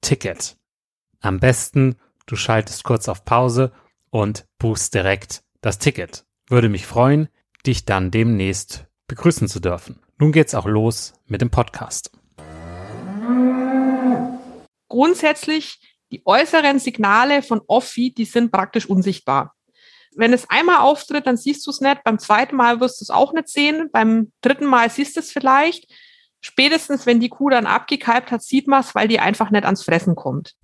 Ticket. Am besten, du schaltest kurz auf Pause und buchst direkt das Ticket. Würde mich freuen, dich dann demnächst begrüßen zu dürfen. Nun geht's auch los mit dem Podcast. Grundsätzlich, die äußeren Signale von Offi, die sind praktisch unsichtbar. Wenn es einmal auftritt, dann siehst du es nicht. Beim zweiten Mal wirst du es auch nicht sehen. Beim dritten Mal siehst du es vielleicht. Spätestens, wenn die Kuh dann abgekalbt hat, sieht man es, weil die einfach nicht ans Fressen kommt.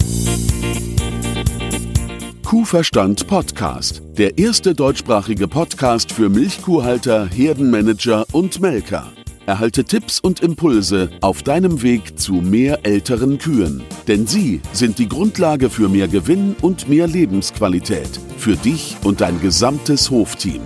Kuhverstand Podcast. Der erste deutschsprachige Podcast für Milchkuhhalter, Herdenmanager und Melker. Erhalte Tipps und Impulse auf deinem Weg zu mehr älteren Kühen. Denn sie sind die Grundlage für mehr Gewinn und mehr Lebensqualität. Für dich und dein gesamtes Hofteam.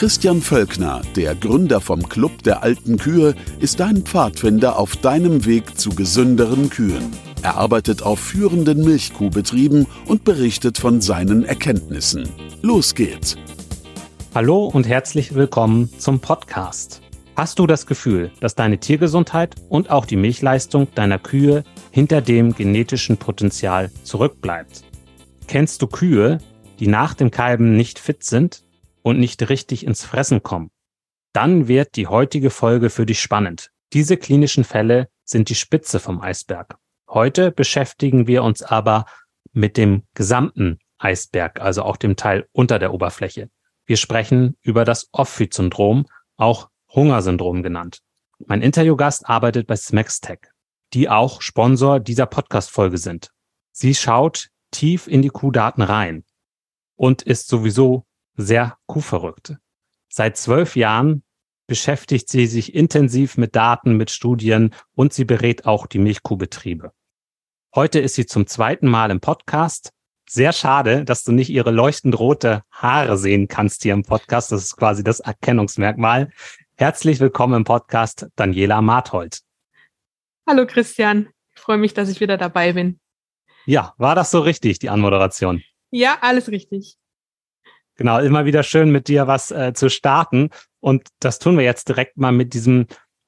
Christian Völkner, der Gründer vom Club der alten Kühe, ist dein Pfadfinder auf deinem Weg zu gesünderen Kühen. Er arbeitet auf führenden Milchkuhbetrieben und berichtet von seinen Erkenntnissen. Los geht's! Hallo und herzlich willkommen zum Podcast. Hast du das Gefühl, dass deine Tiergesundheit und auch die Milchleistung deiner Kühe hinter dem genetischen Potenzial zurückbleibt? Kennst du Kühe, die nach dem Kalben nicht fit sind und nicht richtig ins Fressen kommen, dann wird die heutige Folge für dich spannend. Diese klinischen Fälle sind die Spitze vom Eisberg. Heute beschäftigen wir uns aber mit dem gesamten Eisberg, also auch dem Teil unter der Oberfläche. Wir sprechen über das Off-Feed-Syndrom, auch Hungersyndrom genannt. Mein Interviewgast arbeitet bei Smextech, die auch Sponsor dieser Podcast-Folge sind. Sie schaut tief in die Kuhdaten rein und ist sowieso sehr kuhverrückt. Seit zwölf Jahren beschäftigt sie sich intensiv mit Daten, mit Studien und sie berät auch die Milchkuhbetriebe. Heute ist sie zum zweiten Mal im Podcast. Sehr schade, dass du nicht ihre leuchtend rote Haare sehen kannst hier im Podcast. Das ist quasi das Erkennungsmerkmal. Herzlich willkommen im Podcast, Daniela Marthold. Hallo Christian, ich freue mich, dass ich wieder dabei bin. Ja, war das so richtig, die Anmoderation? Ja, alles richtig. Genau, immer wieder schön mit dir was äh, zu starten. Und das tun wir jetzt direkt mal mit diesem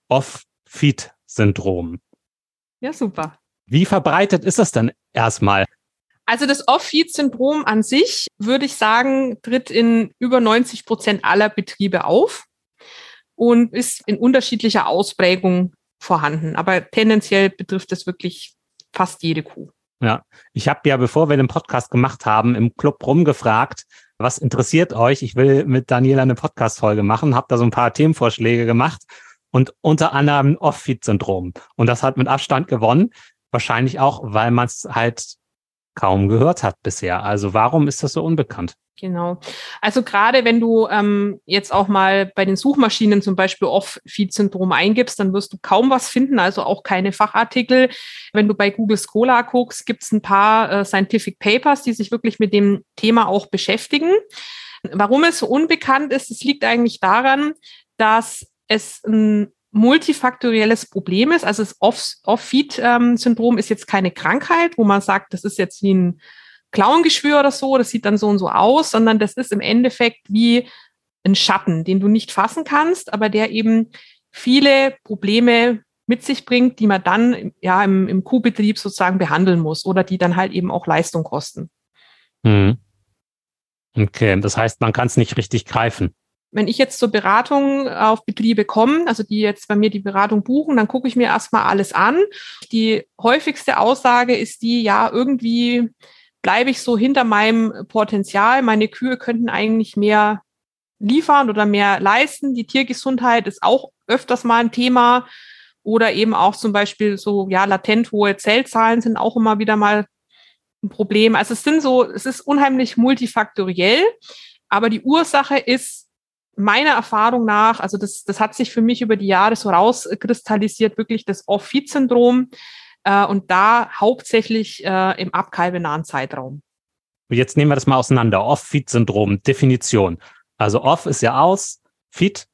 Off-Feed-Syndrom. Ja, super. Wie verbreitet ist das denn erstmal? Also das Off-Feed-Syndrom an sich, würde ich sagen, tritt in über 90 Prozent aller Betriebe auf und ist in unterschiedlicher Ausprägung vorhanden. Aber tendenziell betrifft es wirklich fast jede Kuh. Ja, ich habe ja, bevor wir den Podcast gemacht haben, im Club rumgefragt, was interessiert euch? Ich will mit Daniela eine Podcast-Folge machen, habe da so ein paar Themenvorschläge gemacht und unter anderem Off-Feed-Syndrom. Und das hat mit Abstand gewonnen. Wahrscheinlich auch, weil man es halt kaum gehört hat bisher. Also warum ist das so unbekannt? Genau. Also gerade wenn du ähm, jetzt auch mal bei den Suchmaschinen zum Beispiel Off-Feed-Syndrom eingibst, dann wirst du kaum was finden, also auch keine Fachartikel. Wenn du bei Google Scholar guckst, gibt es ein paar äh, Scientific Papers, die sich wirklich mit dem Thema auch beschäftigen. Warum es so unbekannt ist, es liegt eigentlich daran, dass es ein multifaktorielles Problem ist. Also das Off-Feed-Syndrom ist jetzt keine Krankheit, wo man sagt, das ist jetzt wie ein Klauengeschwür oder so, das sieht dann so und so aus, sondern das ist im Endeffekt wie ein Schatten, den du nicht fassen kannst, aber der eben viele Probleme mit sich bringt, die man dann ja im, im Kuhbetrieb sozusagen behandeln muss oder die dann halt eben auch Leistung kosten. Hm. Okay, das heißt, man kann es nicht richtig greifen wenn ich jetzt zur Beratung auf Betriebe komme, also die jetzt bei mir die Beratung buchen, dann gucke ich mir erstmal alles an. Die häufigste Aussage ist die, ja, irgendwie bleibe ich so hinter meinem Potenzial. Meine Kühe könnten eigentlich mehr liefern oder mehr leisten. Die Tiergesundheit ist auch öfters mal ein Thema. Oder eben auch zum Beispiel so, ja, latent hohe Zellzahlen sind auch immer wieder mal ein Problem. Also es sind so, es ist unheimlich multifaktoriell. Aber die Ursache ist meiner Erfahrung nach, also das, das hat sich für mich über die Jahre so rauskristallisiert, wirklich das Off-Feed-Syndrom äh, und da hauptsächlich äh, im abkalbenahen Zeitraum. Jetzt nehmen wir das mal auseinander. Off-Feed-Syndrom, Definition. Also Off ist ja aus, Feed,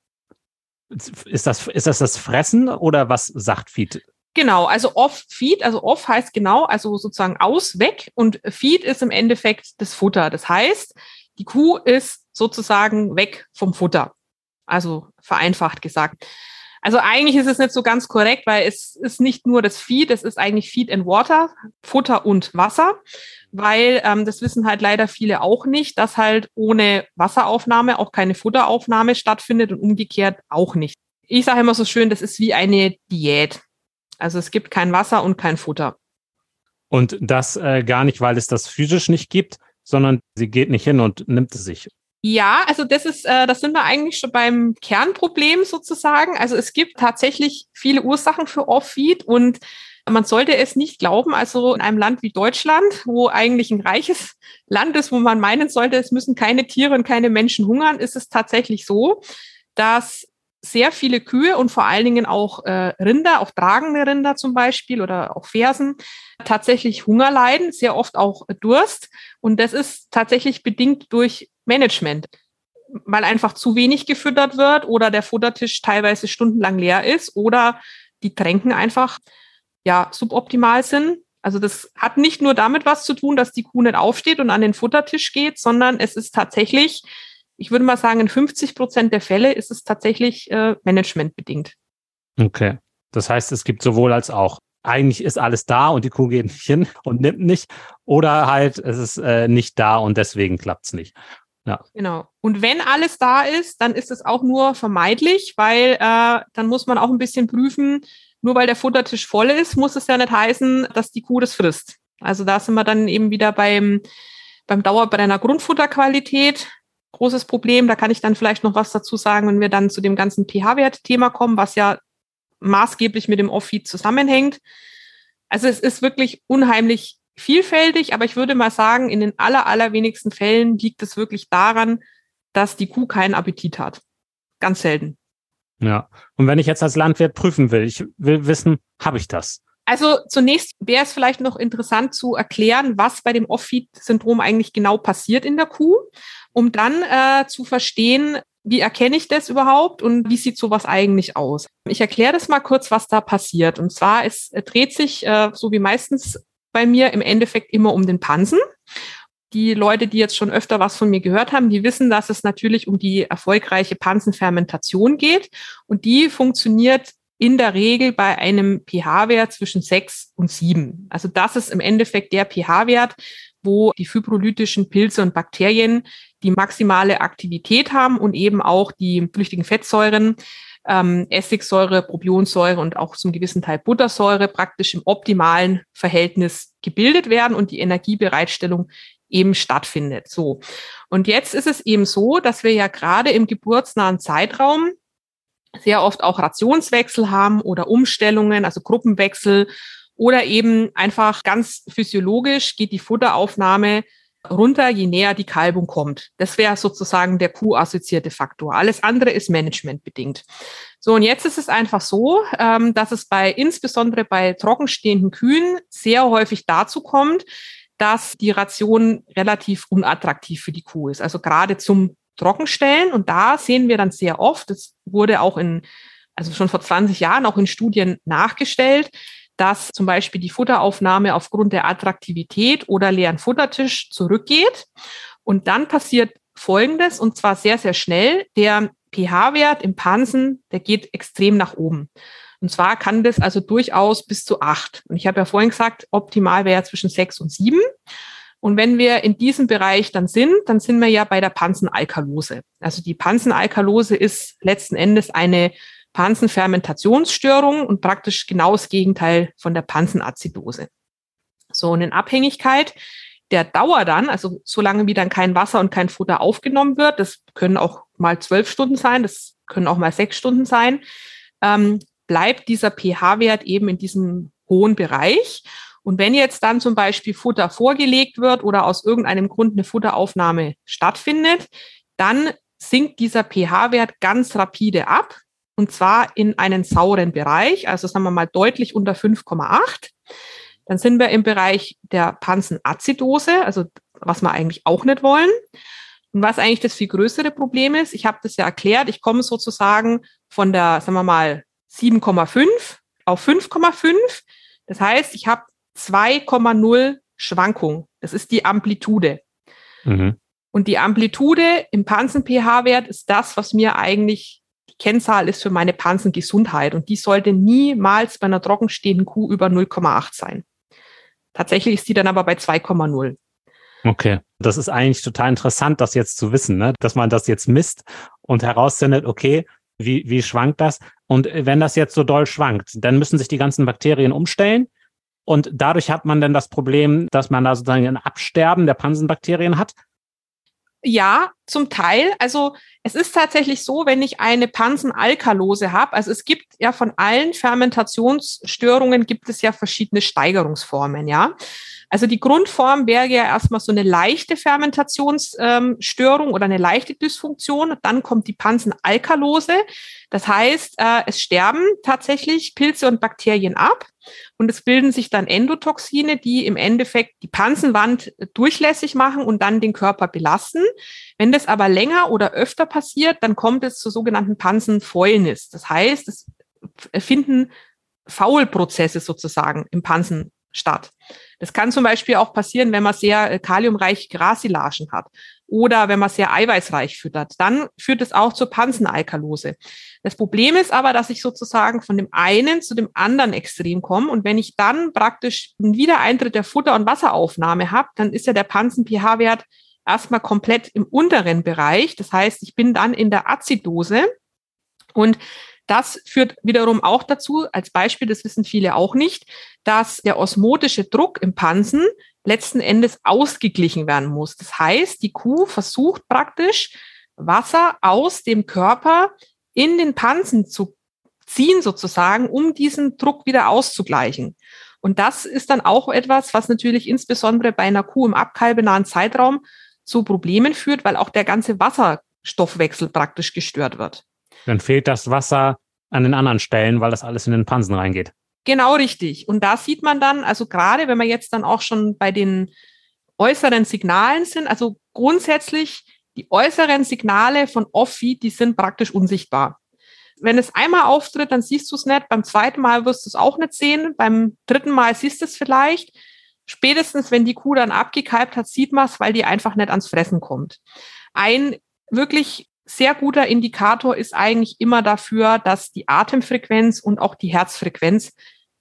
ist das, ist das das Fressen oder was sagt Feed? Genau, also Off-Feed, also Off heißt genau, also sozusagen aus, weg und Feed ist im Endeffekt das Futter. Das heißt, die Kuh ist sozusagen weg vom Futter. Also vereinfacht gesagt. Also eigentlich ist es nicht so ganz korrekt, weil es ist nicht nur das Feed, es ist eigentlich Feed and Water, Futter und Wasser, weil ähm, das wissen halt leider viele auch nicht, dass halt ohne Wasseraufnahme auch keine Futteraufnahme stattfindet und umgekehrt auch nicht. Ich sage immer so schön, das ist wie eine Diät. Also es gibt kein Wasser und kein Futter. Und das äh, gar nicht, weil es das physisch nicht gibt, sondern sie geht nicht hin und nimmt es sich. Ja, also das ist, äh, das sind wir eigentlich schon beim Kernproblem sozusagen. Also es gibt tatsächlich viele Ursachen für Off-Feed und man sollte es nicht glauben, also in einem Land wie Deutschland, wo eigentlich ein reiches Land ist, wo man meinen sollte, es müssen keine Tiere und keine Menschen hungern, ist es tatsächlich so, dass sehr viele Kühe und vor allen Dingen auch äh, Rinder, auch tragende Rinder zum Beispiel oder auch Fersen, tatsächlich Hunger leiden, sehr oft auch Durst. Und das ist tatsächlich bedingt durch Management, weil einfach zu wenig gefüttert wird oder der Futtertisch teilweise stundenlang leer ist oder die Tränken einfach ja suboptimal sind. Also das hat nicht nur damit was zu tun, dass die Kuh nicht aufsteht und an den Futtertisch geht, sondern es ist tatsächlich ich würde mal sagen, in 50 Prozent der Fälle ist es tatsächlich äh, managementbedingt. Okay. Das heißt, es gibt sowohl als auch. Eigentlich ist alles da und die Kuh geht nicht hin und nimmt nicht. Oder halt, es ist äh, nicht da und deswegen klappt es nicht. Ja. Genau. Und wenn alles da ist, dann ist es auch nur vermeidlich, weil äh, dann muss man auch ein bisschen prüfen, nur weil der Futtertisch voll ist, muss es ja nicht heißen, dass die Kuh das frisst. Also da sind wir dann eben wieder beim, beim Dauerbrenner Grundfutterqualität großes Problem. Da kann ich dann vielleicht noch was dazu sagen, wenn wir dann zu dem ganzen pH-Wert-Thema kommen, was ja maßgeblich mit dem Off-Feed zusammenhängt. Also es ist wirklich unheimlich vielfältig, aber ich würde mal sagen, in den aller, allerwenigsten Fällen liegt es wirklich daran, dass die Kuh keinen Appetit hat. Ganz selten. Ja. Und wenn ich jetzt als Landwirt prüfen will, ich will wissen, habe ich das? Also zunächst wäre es vielleicht noch interessant zu erklären, was bei dem Off-Feed-Syndrom eigentlich genau passiert in der Kuh um dann äh, zu verstehen, wie erkenne ich das überhaupt und wie sieht sowas eigentlich aus? Ich erkläre das mal kurz, was da passiert. Und zwar, es dreht sich, äh, so wie meistens bei mir, im Endeffekt immer um den Pansen. Die Leute, die jetzt schon öfter was von mir gehört haben, die wissen, dass es natürlich um die erfolgreiche Pansenfermentation geht. Und die funktioniert in der Regel bei einem pH-Wert zwischen sechs und sieben. Also das ist im Endeffekt der pH-Wert, wo die fibrolytischen Pilze und Bakterien die maximale Aktivität haben und eben auch die flüchtigen Fettsäuren, ähm, Essigsäure, Probionsäure und auch zum gewissen Teil Buttersäure praktisch im optimalen Verhältnis gebildet werden und die Energiebereitstellung eben stattfindet. So. Und jetzt ist es eben so, dass wir ja gerade im geburtsnahen Zeitraum sehr oft auch Rationswechsel haben oder Umstellungen, also Gruppenwechsel oder eben einfach ganz physiologisch geht die Futteraufnahme runter, je näher die Kalbung kommt. Das wäre sozusagen der Q-assoziierte Faktor. Alles andere ist managementbedingt. So, und jetzt ist es einfach so, ähm, dass es bei, insbesondere bei trockenstehenden Kühen sehr häufig dazu kommt, dass die Ration relativ unattraktiv für die Kuh ist. Also gerade zum Trockenstellen. Und da sehen wir dann sehr oft, das wurde auch in, also schon vor 20 Jahren auch in Studien nachgestellt, dass zum Beispiel die Futteraufnahme aufgrund der Attraktivität oder leeren Futtertisch zurückgeht. Und dann passiert Folgendes, und zwar sehr, sehr schnell. Der pH-Wert im Pansen, der geht extrem nach oben. Und zwar kann das also durchaus bis zu acht. Und ich habe ja vorhin gesagt, optimal wäre zwischen sechs und sieben. Und wenn wir in diesem Bereich dann sind, dann sind wir ja bei der Pansenalkalose. Also die Pansenalkalose ist letzten Endes eine Pansenfermentationsstörung und praktisch genau das Gegenteil von der Pansenazidose. So, und in Abhängigkeit der Dauer dann, also solange wie dann kein Wasser und kein Futter aufgenommen wird, das können auch mal zwölf Stunden sein, das können auch mal sechs Stunden sein, ähm, bleibt dieser pH-Wert eben in diesem hohen Bereich. Und wenn jetzt dann zum Beispiel Futter vorgelegt wird oder aus irgendeinem Grund eine Futteraufnahme stattfindet, dann sinkt dieser pH-Wert ganz rapide ab. Und zwar in einen sauren Bereich, also sagen wir mal deutlich unter 5,8. Dann sind wir im Bereich der Pansenazidose, also was wir eigentlich auch nicht wollen. Und was eigentlich das viel größere Problem ist, ich habe das ja erklärt, ich komme sozusagen von der, sagen wir mal, 7,5 auf 5,5. Das heißt, ich habe 2,0 Schwankung. Das ist die Amplitude. Mhm. Und die Amplitude im Pansen-pH-Wert ist das, was mir eigentlich Kennzahl ist für meine Pansengesundheit. Und die sollte niemals bei einer trockenstehenden Kuh über 0,8 sein. Tatsächlich ist die dann aber bei 2,0. Okay, das ist eigentlich total interessant, das jetzt zu wissen, ne? dass man das jetzt misst und herausfindet, okay, wie, wie schwankt das? Und wenn das jetzt so doll schwankt, dann müssen sich die ganzen Bakterien umstellen und dadurch hat man dann das Problem, dass man da sozusagen ein Absterben der Pansenbakterien hat. Ja, zum Teil. Also es ist tatsächlich so, wenn ich eine Pansenalkalose habe, also es gibt ja von allen Fermentationsstörungen gibt es ja verschiedene Steigerungsformen, ja. Also die Grundform wäre ja erstmal so eine leichte Fermentationsstörung ähm, oder eine leichte Dysfunktion. Dann kommt die Pansenalkalose. Das heißt, äh, es sterben tatsächlich Pilze und Bakterien ab und es bilden sich dann Endotoxine, die im Endeffekt die Pansenwand durchlässig machen und dann den Körper belasten. Wenn das aber länger oder öfter passiert, dann kommt es zur sogenannten Pansenfäulnis. Das heißt, es finden Faulprozesse sozusagen im Pansen statt. Das kann zum Beispiel auch passieren, wenn man sehr äh, kaliumreiche Grassilagen hat oder wenn man sehr eiweißreich füttert. Dann führt es auch zur Pansenalkalose. Das Problem ist aber, dass ich sozusagen von dem einen zu dem anderen Extrem komme. Und wenn ich dann praktisch einen Wiedereintritt der Futter- und Wasseraufnahme habe, dann ist ja der Pansen-pH-Wert erstmal komplett im unteren Bereich. Das heißt, ich bin dann in der Azidose. Und das führt wiederum auch dazu, als Beispiel, das wissen viele auch nicht, dass der osmotische Druck im Pansen letzten Endes ausgeglichen werden muss. Das heißt, die Kuh versucht praktisch Wasser aus dem Körper in den Pansen zu ziehen sozusagen, um diesen Druck wieder auszugleichen. Und das ist dann auch etwas, was natürlich insbesondere bei einer Kuh im abkalbenahen Zeitraum zu Problemen führt, weil auch der ganze Wasserstoffwechsel praktisch gestört wird. Dann fehlt das Wasser an den anderen Stellen, weil das alles in den Pansen reingeht. Genau richtig. Und da sieht man dann, also gerade wenn wir jetzt dann auch schon bei den äußeren Signalen sind, also grundsätzlich die äußeren Signale von Offi, die sind praktisch unsichtbar. Wenn es einmal auftritt, dann siehst du es nicht. Beim zweiten Mal wirst du es auch nicht sehen. Beim dritten Mal siehst du es vielleicht. Spätestens, wenn die Kuh dann abgekalbt hat, sieht man es, weil die einfach nicht ans Fressen kommt. Ein wirklich sehr guter Indikator ist eigentlich immer dafür, dass die Atemfrequenz und auch die Herzfrequenz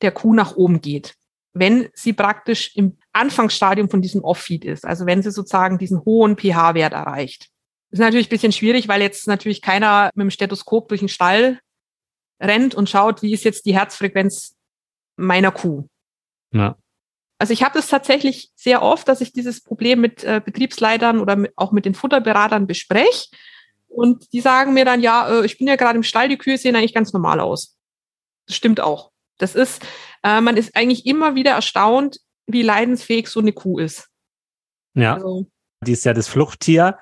der Kuh nach oben geht. wenn sie praktisch im Anfangsstadium von diesem Off-Feed ist, also wenn sie sozusagen diesen hohen pH-Wert erreicht. Das ist natürlich ein bisschen schwierig, weil jetzt natürlich keiner mit dem Stethoskop durch den Stall rennt und schaut, wie ist jetzt die Herzfrequenz meiner Kuh. Ja. Also ich habe das tatsächlich sehr oft, dass ich dieses Problem mit äh, Betriebsleitern oder mit, auch mit den Futterberatern bespreche. Und die sagen mir dann, ja, äh, ich bin ja gerade im Stall, die Kühe sehen eigentlich ganz normal aus. Das stimmt auch. Das ist, äh, man ist eigentlich immer wieder erstaunt, wie leidensfähig so eine Kuh ist. Ja. Also, die ist ja das Fluchttier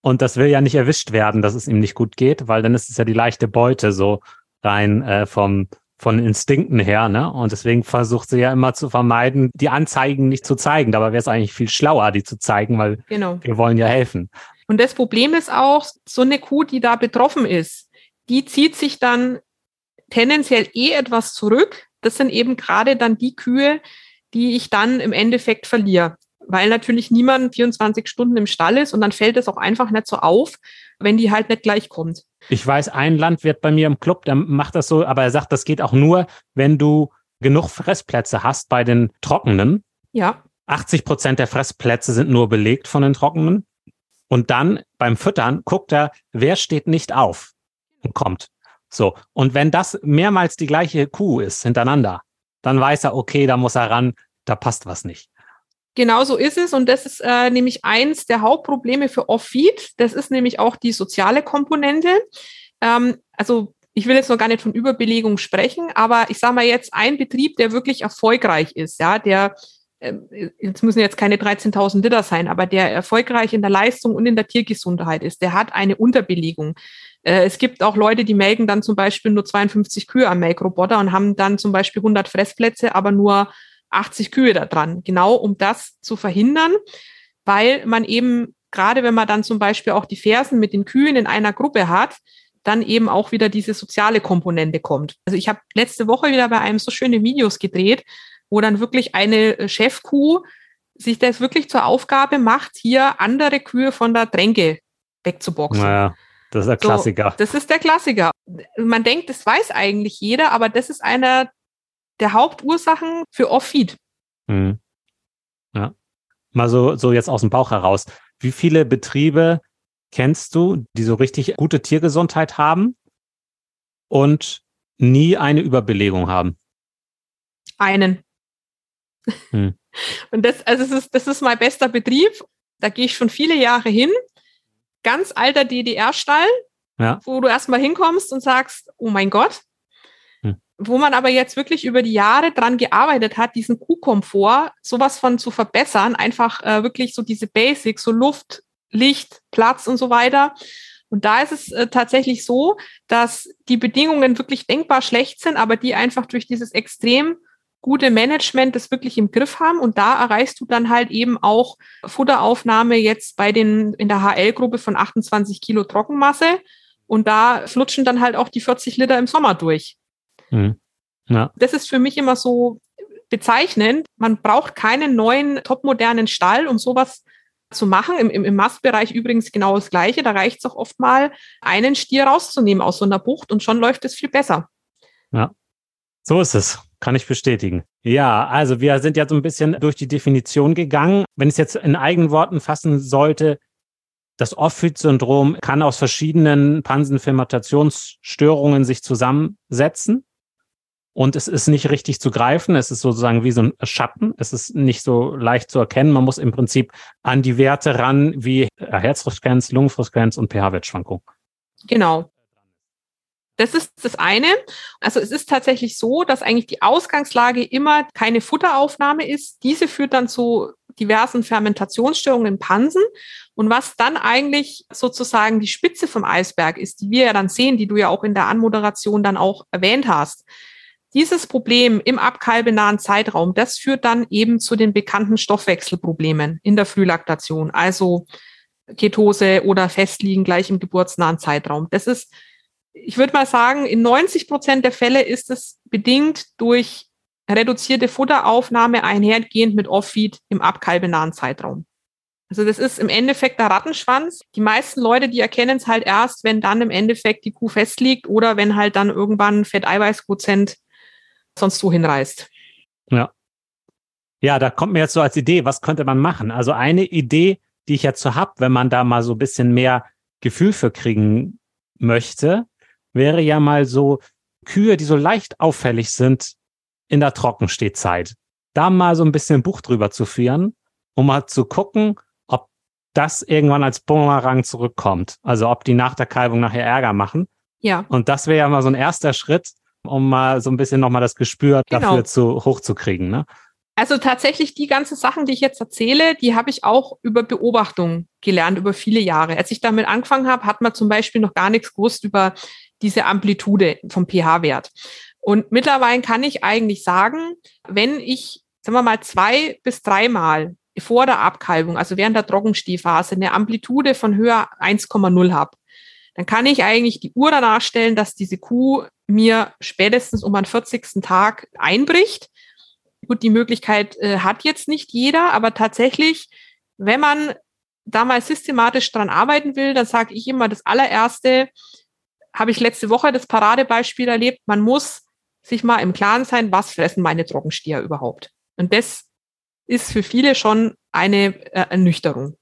und das will ja nicht erwischt werden, dass es ihm nicht gut geht, weil dann ist es ja die leichte Beute so rein äh, vom von Instinkten her, ne? Und deswegen versucht sie ja immer zu vermeiden, die Anzeigen nicht zu zeigen. Dabei wäre es eigentlich viel schlauer, die zu zeigen, weil genau. wir wollen ja helfen. Und das Problem ist auch, so eine Kuh, die da betroffen ist, die zieht sich dann tendenziell eh etwas zurück. Das sind eben gerade dann die Kühe, die ich dann im Endeffekt verliere. Weil natürlich niemand 24 Stunden im Stall ist und dann fällt es auch einfach nicht so auf, wenn die halt nicht gleich kommt. Ich weiß, ein Landwirt bei mir im Club, der macht das so, aber er sagt, das geht auch nur, wenn du genug Fressplätze hast bei den Trockenen. Ja. 80 Prozent der Fressplätze sind nur belegt von den Trockenen. Und dann beim Füttern guckt er, wer steht nicht auf und kommt. So. Und wenn das mehrmals die gleiche Kuh ist hintereinander, dann weiß er, okay, da muss er ran, da passt was nicht. Genau so ist es. Und das ist äh, nämlich eins der Hauptprobleme für Off-Feed. Das ist nämlich auch die soziale Komponente. Ähm, also ich will jetzt noch gar nicht von Überbelegung sprechen, aber ich sage mal jetzt ein Betrieb, der wirklich erfolgreich ist, ja, der jetzt müssen jetzt keine 13.000 Liter sein, aber der erfolgreich in der Leistung und in der Tiergesundheit ist, der hat eine Unterbelegung. Äh, es gibt auch Leute, die melken dann zum Beispiel nur 52 Kühe am Melkroboter und haben dann zum Beispiel 100 Fressplätze, aber nur 80 Kühe da dran. Genau um das zu verhindern, weil man eben, gerade wenn man dann zum Beispiel auch die Fersen mit den Kühen in einer Gruppe hat, dann eben auch wieder diese soziale Komponente kommt. Also ich habe letzte Woche wieder bei einem so schöne Videos gedreht, wo dann wirklich eine äh, Chefkuh sich das wirklich zur Aufgabe macht, hier andere Kühe von der Tränke wegzuboxen. Naja. Das ist der Klassiker. So, das ist der Klassiker. Man denkt, das weiß eigentlich jeder, aber das ist einer der Hauptursachen für Off-Feed. Mhm. Ja. Mal so, so jetzt aus dem Bauch heraus. Wie viele Betriebe kennst du, die so richtig gute Tiergesundheit haben und nie eine Überbelegung haben? Einen. Hm. Und das, also das ist, das ist mein bester Betrieb. Da gehe ich schon viele Jahre hin ganz alter DDR-Stall, ja. wo du erstmal hinkommst und sagst, oh mein Gott. Hm. Wo man aber jetzt wirklich über die Jahre dran gearbeitet hat, diesen Kuhkomfort sowas von zu verbessern, einfach äh, wirklich so diese Basics, so Luft, Licht, Platz und so weiter. Und da ist es äh, tatsächlich so, dass die Bedingungen wirklich denkbar schlecht sind, aber die einfach durch dieses extrem gute Management das wirklich im Griff haben. Und da erreichst du dann halt eben auch Futteraufnahme jetzt bei den in der HL-Gruppe von 28 Kilo Trockenmasse. Und da flutschen dann halt auch die 40 Liter im Sommer durch. Mhm. Ja. Das ist für mich immer so bezeichnend. Man braucht keinen neuen, topmodernen Stall, um sowas zu machen. Im, im, im Mastbereich übrigens genau das Gleiche. Da reicht es auch oft mal, einen Stier rauszunehmen aus so einer Bucht und schon läuft es viel besser. Ja, so ist es. Kann ich bestätigen. Ja, also wir sind ja so ein bisschen durch die Definition gegangen. Wenn ich es jetzt in eigenen Worten fassen sollte, das Off-Fit-Syndrom kann aus verschiedenen Pansenfermentationsstörungen sich zusammensetzen. Und es ist nicht richtig zu greifen. Es ist sozusagen wie so ein Schatten. Es ist nicht so leicht zu erkennen. Man muss im Prinzip an die Werte ran wie Herzfrequenz, Lungenfrequenz und pH-Wertschwankung. Genau. Das ist das eine. Also es ist tatsächlich so, dass eigentlich die Ausgangslage immer keine Futteraufnahme ist. Diese führt dann zu diversen Fermentationsstörungen in Pansen. Und was dann eigentlich sozusagen die Spitze vom Eisberg ist, die wir ja dann sehen, die du ja auch in der Anmoderation dann auch erwähnt hast. Dieses Problem im abkalbenahen Zeitraum, das führt dann eben zu den bekannten Stoffwechselproblemen in der Frühlaktation, also Ketose oder Festliegen gleich im geburtsnahen Zeitraum. Das ist ich würde mal sagen, in 90 Prozent der Fälle ist es bedingt durch reduzierte Futteraufnahme einhergehend mit Off-Feed im abkalbenahen Zeitraum. Also das ist im Endeffekt der Rattenschwanz. Die meisten Leute, die erkennen es halt erst, wenn dann im Endeffekt die Kuh festliegt oder wenn halt dann irgendwann Fetteiweißquotient sonst wo hinreißt. Ja. Ja, da kommt mir jetzt so als Idee, was könnte man machen? Also eine Idee, die ich jetzt so habe, wenn man da mal so ein bisschen mehr Gefühl für kriegen möchte, wäre ja mal so Kühe, die so leicht auffällig sind in der Trockenstehzeit. Da mal so ein bisschen Buch drüber zu führen, um mal zu gucken, ob das irgendwann als Bumerang zurückkommt. Also ob die nach der Kalbung nachher Ärger machen. Ja. Und das wäre ja mal so ein erster Schritt, um mal so ein bisschen nochmal das Gespür Genau. dafür zu hochzukriegen. Ne? Also tatsächlich die ganzen Sachen, die ich jetzt erzähle, die habe ich auch über Beobachtung gelernt, über viele Jahre. Als ich damit angefangen habe, hat man zum Beispiel noch gar nichts gewusst über diese Amplitude vom pH-Wert. Und mittlerweile kann ich eigentlich sagen, wenn ich, sagen wir mal, zwei bis dreimal vor der Abkalbung, also während der Trockenstehphase, eine Amplitude von höher 1,0 habe, dann kann ich eigentlich die Uhr danach stellen, dass diese Kuh mir spätestens um den 40. Tag einbricht. Gut, die Möglichkeit äh, hat jetzt nicht jeder, aber tatsächlich, wenn man da mal systematisch dran arbeiten will, dann sage ich immer, das allererste habe ich letzte Woche das Paradebeispiel erlebt, man muss sich mal im Klaren sein, was fressen meine Trockensteher überhaupt. Und das ist für viele schon eine äh, Ernüchterung.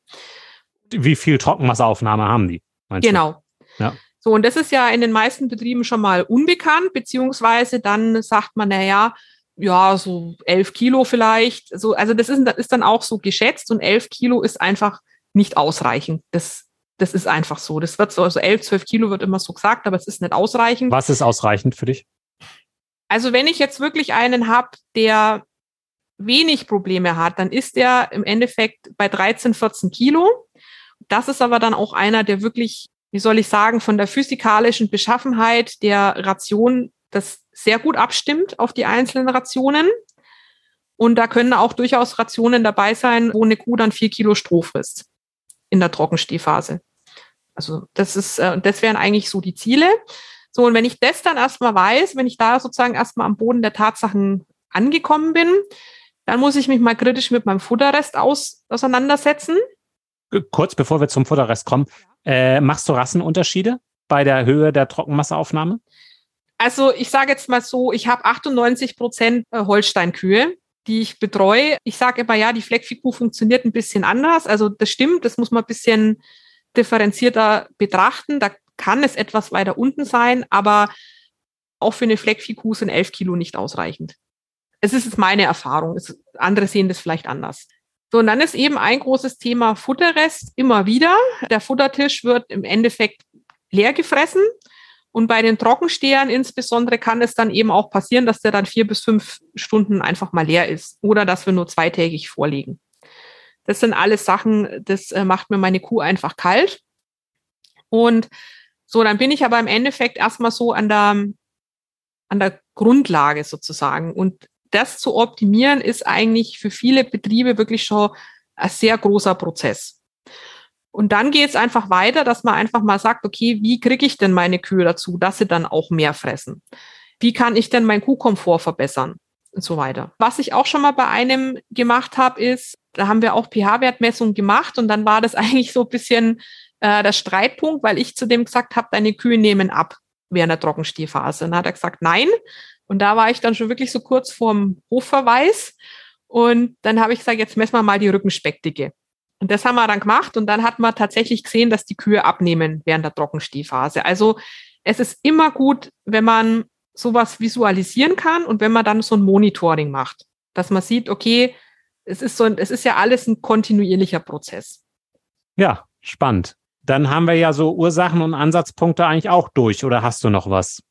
Wie viel Trockenmasseaufnahme haben die? Genau. Ja. So, und das ist ja in den meisten Betrieben schon mal unbekannt, beziehungsweise dann sagt man, na ja, ja, so elf Kilo vielleicht. So, also das ist, das ist dann auch so geschätzt und elf Kilo ist einfach nicht ausreichend. Das, das ist einfach so. Das wird so, also elf, zwölf Kilo wird immer so gesagt, aber es ist nicht ausreichend. Was ist ausreichend für dich? Also wenn ich jetzt wirklich einen habe, der wenig Probleme hat, dann ist der im Endeffekt bei 13, 14 Kilo. Das ist aber dann auch einer, der wirklich, wie soll ich sagen, von der physikalischen Beschaffenheit der Ration das sehr gut abstimmt auf die einzelnen Rationen. Und da können auch durchaus Rationen dabei sein, wo eine Kuh dann vier Kilo Stroh frisst in der Trockenstehphase. Also das ist, äh, das wären eigentlich so die Ziele. So, und wenn ich das dann erstmal weiß, wenn ich da sozusagen erstmal am Boden der Tatsachen angekommen bin, dann muss ich mich mal kritisch mit meinem Futterrest aus, auseinandersetzen. Kurz bevor wir zum Futterrest kommen, äh, machst du Rassenunterschiede bei der Höhe der Trockenmasseaufnahme? Also ich sage jetzt mal so, ich habe 98 Prozent äh, Holsteinkühe, die ich betreue. Ich sage immer, ja, die Fleckviehkuh funktioniert ein bisschen anders. Also das stimmt, das muss man ein bisschen differenzierter betrachten. Da kann es etwas weiter unten sein, aber auch für eine Fleckviehkuh sind 11 Kilo nicht ausreichend. Es ist meine Erfahrung. Andere sehen das vielleicht anders. So, und dann ist eben ein großes Thema Futterrest immer wieder. Der Futtertisch wird im Endeffekt leer gefressen. Und bei den Trockenstehern insbesondere kann es dann eben auch passieren, dass der dann vier bis fünf Stunden einfach mal leer ist oder dass wir nur zweitägig vorlegen. Das sind alles Sachen, das äh, macht mir meine Kuh einfach kalt. Und so, dann bin ich aber im Endeffekt erstmal so an der, an der Grundlage sozusagen. Und das zu optimieren ist eigentlich für viele Betriebe wirklich schon ein sehr großer Prozess. Und dann geht es einfach weiter, dass man einfach mal sagt, okay, wie kriege ich denn meine Kühe dazu, dass sie dann auch mehr fressen? Wie kann ich denn meinen Kuhkomfort verbessern? Und so weiter. Was ich auch schon mal bei einem gemacht habe, ist, da haben wir auch pH-Wertmessungen gemacht und dann war das eigentlich so ein bisschen äh, der Streitpunkt, weil ich zu dem gesagt habe, deine Kühe nehmen ab während der Trockenstehphase. Und dann hat er gesagt, nein. Und da war ich dann schon wirklich so kurz vorm Hofverweis. Und dann habe ich gesagt, jetzt messen wir mal die Rückenspeckdicke. Und das haben wir dann gemacht und dann hat man tatsächlich gesehen, dass die Kühe abnehmen während der Trockenstehphase. Also es ist immer gut, wenn man sowas visualisieren kann und wenn man dann so ein Monitoring macht, dass man sieht, okay, es ist so, ein, es ist ja alles ein kontinuierlicher Prozess. Ja, spannend. Dann haben wir ja so Ursachen und Ansatzpunkte eigentlich auch durch. Oder hast du noch was?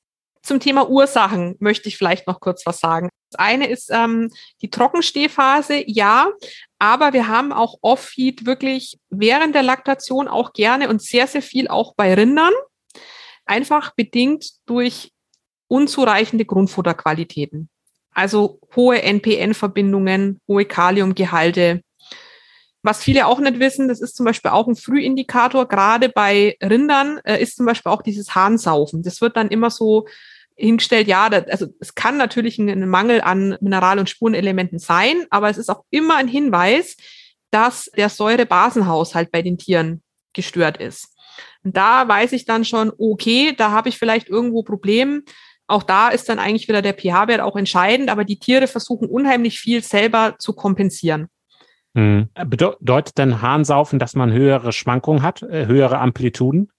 Zum Thema Ursachen möchte ich vielleicht noch kurz was sagen. Das eine ist ähm, die Trockenstehphase, ja, aber wir haben auch Off-Feed wirklich während der Laktation auch gerne und sehr, sehr viel auch bei Rindern. Einfach bedingt durch unzureichende Grundfutterqualitäten. Also hohe NPN-Verbindungen, hohe Kaliumgehalte. Was viele auch nicht wissen, das ist zum Beispiel auch ein Frühindikator, gerade bei Rindern äh, ist zum Beispiel auch dieses Harnsaufen. Das wird dann immer so hingestellt, ja, das, also es kann natürlich ein, Mangel an Mineral- und Spurenelementen sein, aber es ist auch immer ein Hinweis, dass der Säurebasenhaushalt bei den Tieren gestört ist. Und da weiß ich dann schon, okay, da habe ich vielleicht irgendwo Problem, Auch da ist dann eigentlich wieder der pH-Wert auch entscheidend, aber die Tiere versuchen unheimlich viel selber zu kompensieren. Mhm. Bedeutet denn Harnsaufen, dass man höhere Schwankungen hat, äh, höhere Amplituden?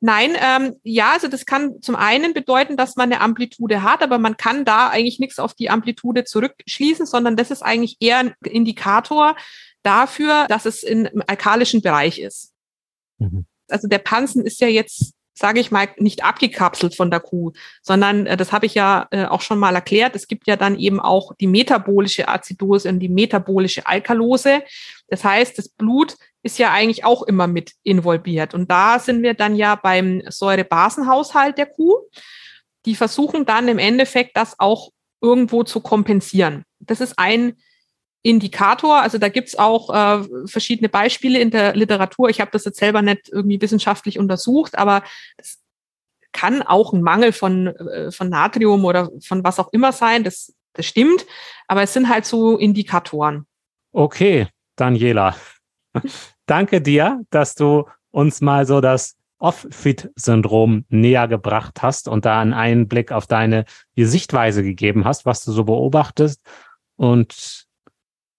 Nein, ähm, ja, also das kann zum einen bedeuten, dass man eine Amplitude hat, aber man kann da eigentlich nichts auf die Amplitude zurückschließen, sondern das ist eigentlich eher ein Indikator dafür, dass es im alkalischen Bereich ist. Mhm. Also der Pansen ist ja jetzt sage ich mal, nicht abgekapselt von der Kuh, sondern äh, das habe ich ja äh, auch schon mal erklärt. Es gibt ja dann eben auch die metabolische Azidose und die metabolische Alkalose. Das heißt, das Blut ist ja eigentlich auch immer mit involviert. Und da sind wir dann ja beim Säurebasenhaushalt der Kuh. Die versuchen dann im Endeffekt das auch irgendwo zu kompensieren. Das ist ein Indikator. Also da gibt's auch äh, verschiedene Beispiele in der Literatur. Ich habe das jetzt selber nicht irgendwie wissenschaftlich untersucht, aber das kann auch ein Mangel von, äh, von Natrium oder von was auch immer sein. Das, das stimmt. Aber es sind halt so Indikatoren. Okay, Daniela. Danke dir, dass du uns mal so das Off-Fit-Syndrom näher gebracht hast und da einen Einblick auf deine Sichtweise gegeben hast, was du so beobachtest. Und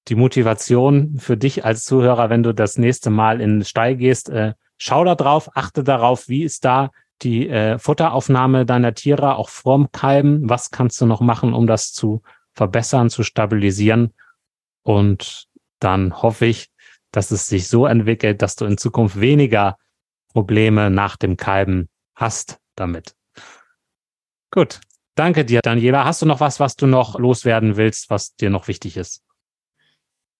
die Motivation für dich als Zuhörer, wenn du das nächste Mal in den Stall gehst, äh, schau da drauf, achte darauf, wie ist da die äh, Futteraufnahme deiner Tiere auch vorm Kalben? Was kannst du noch machen, um das zu verbessern, zu stabilisieren? Und dann hoffe ich, dass es sich so entwickelt, dass du in Zukunft weniger Probleme nach dem Kalben hast damit. Gut. Danke dir, Daniela. Hast du noch was, was du noch loswerden willst, was dir noch wichtig ist?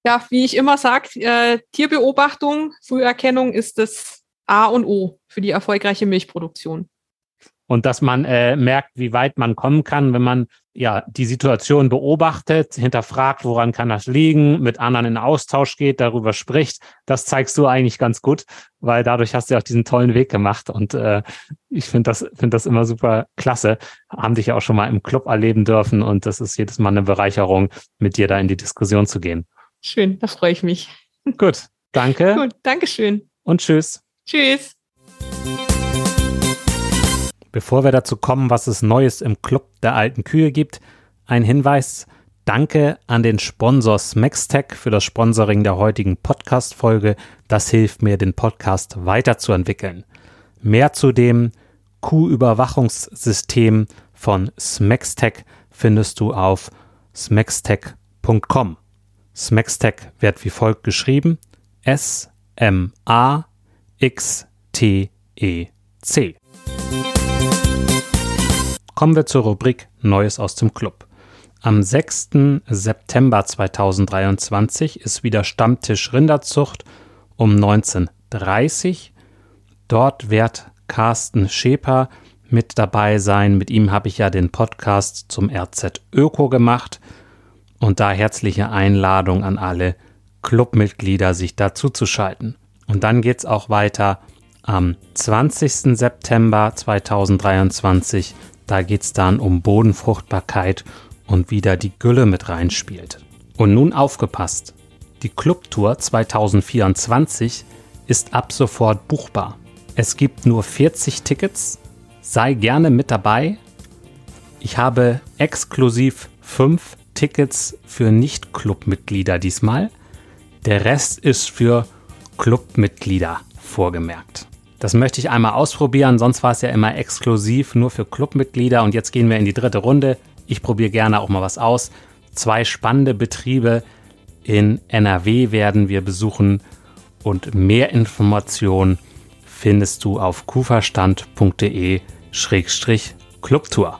Ja, wie ich immer sage, äh, Tierbeobachtung, Früherkennung ist das A und O für die erfolgreiche Milchproduktion. Und dass man äh, merkt, wie weit man kommen kann, wenn man ja die Situation beobachtet, hinterfragt, woran kann das liegen, mit anderen in Austausch geht, darüber spricht. Das zeigst du eigentlich ganz gut, weil dadurch hast du auch diesen tollen Weg gemacht. Und äh, ich finde das, finde das immer super klasse. Haben dich ja auch schon mal im Club erleben dürfen und das ist jedes Mal eine Bereicherung, mit dir da in die Diskussion zu gehen. Schön, da freue ich mich. Gut, danke. Gut, Dankeschön. Und tschüss. Tschüss. Bevor wir dazu kommen, was es Neues im Club der alten Kühe gibt, ein Hinweis. Danke an den Sponsor Smextech für das Sponsoring der heutigen Podcast-Folge. Das hilft mir, den Podcast weiterzuentwickeln. Mehr zu dem Kuhüberwachungssystem von Smextech findest du auf smextech.com. Smextech wird wie folgt geschrieben: S-M-A-X-T-E-C. Kommen wir zur Rubrik Neues aus dem Club. Am 6. September 2023 ist wieder Stammtisch Rinderzucht um 19.30 Uhr. Dort wird Carsten Scheper mit dabei sein. Mit ihm habe ich ja den Podcast zum RZ Öko gemacht. Und da herzliche Einladung an alle Clubmitglieder, sich dazu zu schalten. Und dann geht es auch weiter am 20. September 2023. Da geht es dann um Bodenfruchtbarkeit und wieder die Gülle mit reinspielt. Und nun aufgepasst. Die Clubtour 2024 ist ab sofort buchbar. Es gibt nur 40 Tickets. Sei gerne mit dabei. Ich habe exklusiv fünf Tickets für Nicht-Club-Mitglieder diesmal. Der Rest ist für Clubmitglieder vorgemerkt. Das möchte ich einmal ausprobieren, sonst war es ja immer exklusiv nur für Clubmitglieder und jetzt gehen wir in die dritte Runde. Ich probiere gerne auch mal was aus. Zwei spannende Betriebe in NRW werden wir besuchen und mehr Informationen findest du auf kuferstand.de-clubtour.